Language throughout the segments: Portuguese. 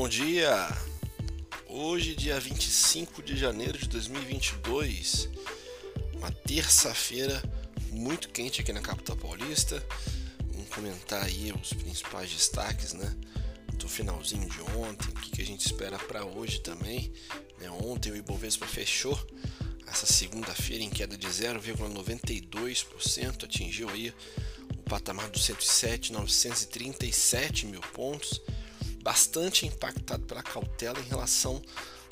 Bom dia! Hoje, dia 25 de janeiro de 2022, uma terça-feira muito quente aqui na capital paulista. Vamos comentar aí os principais destaques, né? Do finalzinho de ontem, o que a gente espera para hoje também. Né? Ontem o Ibovespa fechou essa segunda-feira em queda de 0,92%, atingiu aí o patamar dos 107.937 mil pontos bastante impactado pela cautela em relação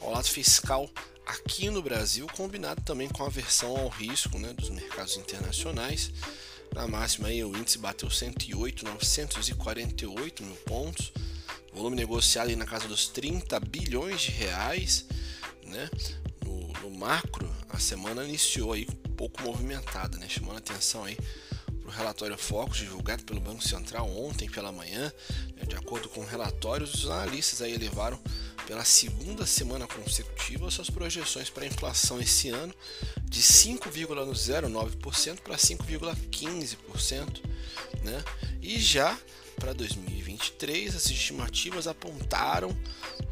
ao lado fiscal aqui no Brasil, combinado também com a aversão ao risco né, dos mercados internacionais. Na máxima aí, o índice bateu 108,948 mil pontos, volume negociado aí na casa dos 30 bilhões de reais. Né? No, no macro, a semana iniciou aí um pouco movimentada, né? chamando a atenção aí para o relatório Focus divulgado pelo Banco Central ontem pela manhã. Né, de acordo com relatórios, os analistas aí elevaram pela segunda semana consecutiva suas projeções para a inflação esse ano de 5,09% para 5,15%, né? E já para 2023 as estimativas apontaram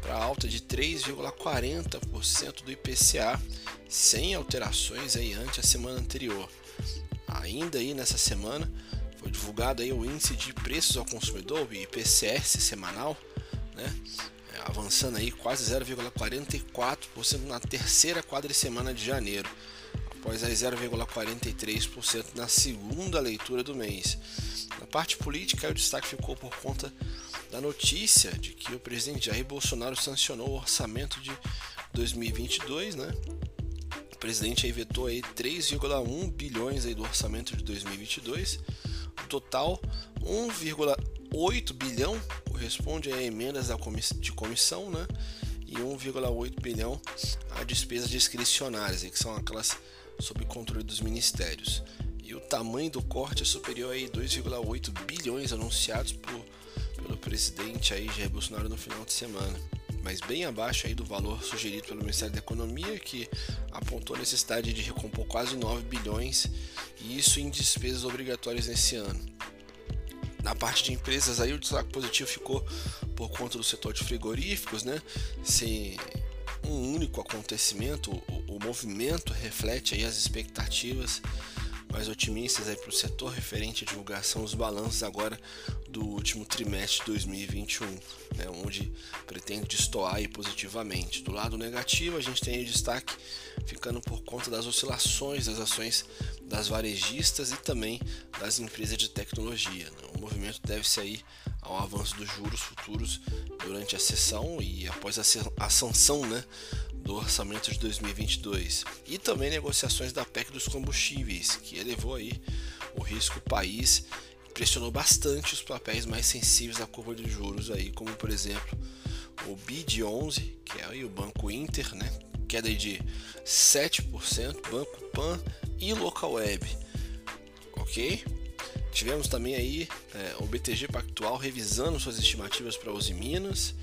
para alta de 3,40% do IPCA, sem alterações aí ante a semana anterior. Ainda aí nessa semana foi divulgado aí o índice de preços ao consumidor, o IPCS semanal, né? É, avançando aí quase 0,44% na terceira quadricemana de janeiro, após aí 0,43% na segunda leitura do mês. Na parte política, o destaque ficou por conta da notícia de que o presidente Jair Bolsonaro sancionou o orçamento de 2022, né? Presidente vetou aí 3,1 bilhões aí do orçamento de 2022. O total 1,8 bilhão corresponde a emendas da comiss de comissão, né? E 1,8 bilhão a despesas discricionárias, que são aquelas sob controle dos ministérios. E o tamanho do corte é superior a 2,8 bilhões anunciados por, pelo presidente aí Jair Bolsonaro no final de semana mas bem abaixo aí do valor sugerido pelo Ministério da Economia, que apontou a necessidade de recompor quase 9 bilhões, e isso em despesas obrigatórias nesse ano. Na parte de empresas aí o destaque positivo ficou por conta do setor de frigoríficos, né? Sem um único acontecimento, o, o movimento reflete aí as expectativas mais otimistas para o setor referente à divulgação dos balanços agora do último trimestre de 2021, né, onde pretende destoar positivamente. Do lado negativo, a gente tem o destaque ficando por conta das oscilações das ações das varejistas e também das empresas de tecnologia. Né. O movimento deve-se aí ao avanço dos juros futuros durante a sessão e após a, sanção né, do orçamento de 2022 e também negociações da PEC dos combustíveis, que elevou aí o risco país, pressionou bastante os papéis mais sensíveis à curva de juros aí, como por exemplo o BID 11, que é o Banco Inter, né? Queda de 7%, Banco Pan e Local Web. OK? Tivemos também aí é, o BTG Pactual revisando suas estimativas para Uzi Minas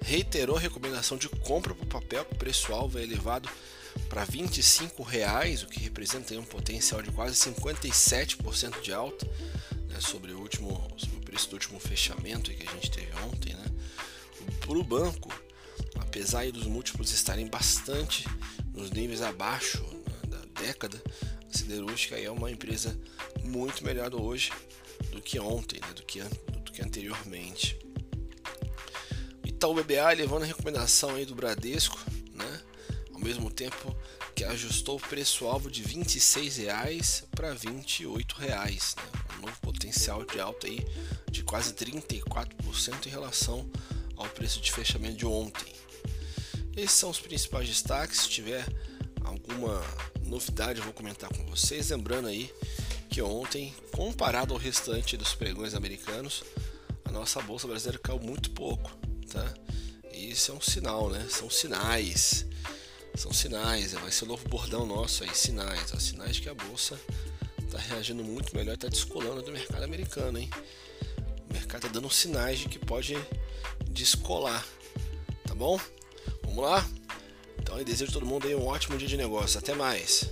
reiterou a recomendação de compra por papel com preço-alvo elevado para 25 reais, o que representa um potencial de quase 57% de alta né, sobre, o último, sobre o preço do último fechamento que a gente teve ontem. Né. Para o banco, apesar dos múltiplos estarem bastante nos níveis abaixo né, da década, a siderúrgica é uma empresa muito melhor hoje do que ontem, né, do, que, do que anteriormente. Itaú BBA levando a recomendação aí do Bradesco, né? Ao mesmo tempo que ajustou o preço-alvo de R$ 26,00 para R$ 28,00, né? Um novo potencial de alta aí de quase 34% em relação ao preço de fechamento de ontem. Esses são os principais destaques. Se tiver alguma novidade, eu vou comentar com vocês. Lembrando aí que ontem, comparado ao restante dos pregões americanos, a nossa bolsa brasileira caiu muito pouco tá? E isso é um sinal, né? São sinais. São sinais, vai ser o novo bordão nosso aí, sinais. Ó, sinais que a bolsa está reagindo muito melhor, está descolando do mercado americano, hein? O mercado está dando sinais de que pode descolar, tá bom? Vamos lá? Então eu desejo a todo mundo aí um ótimo dia de negócio. Até mais.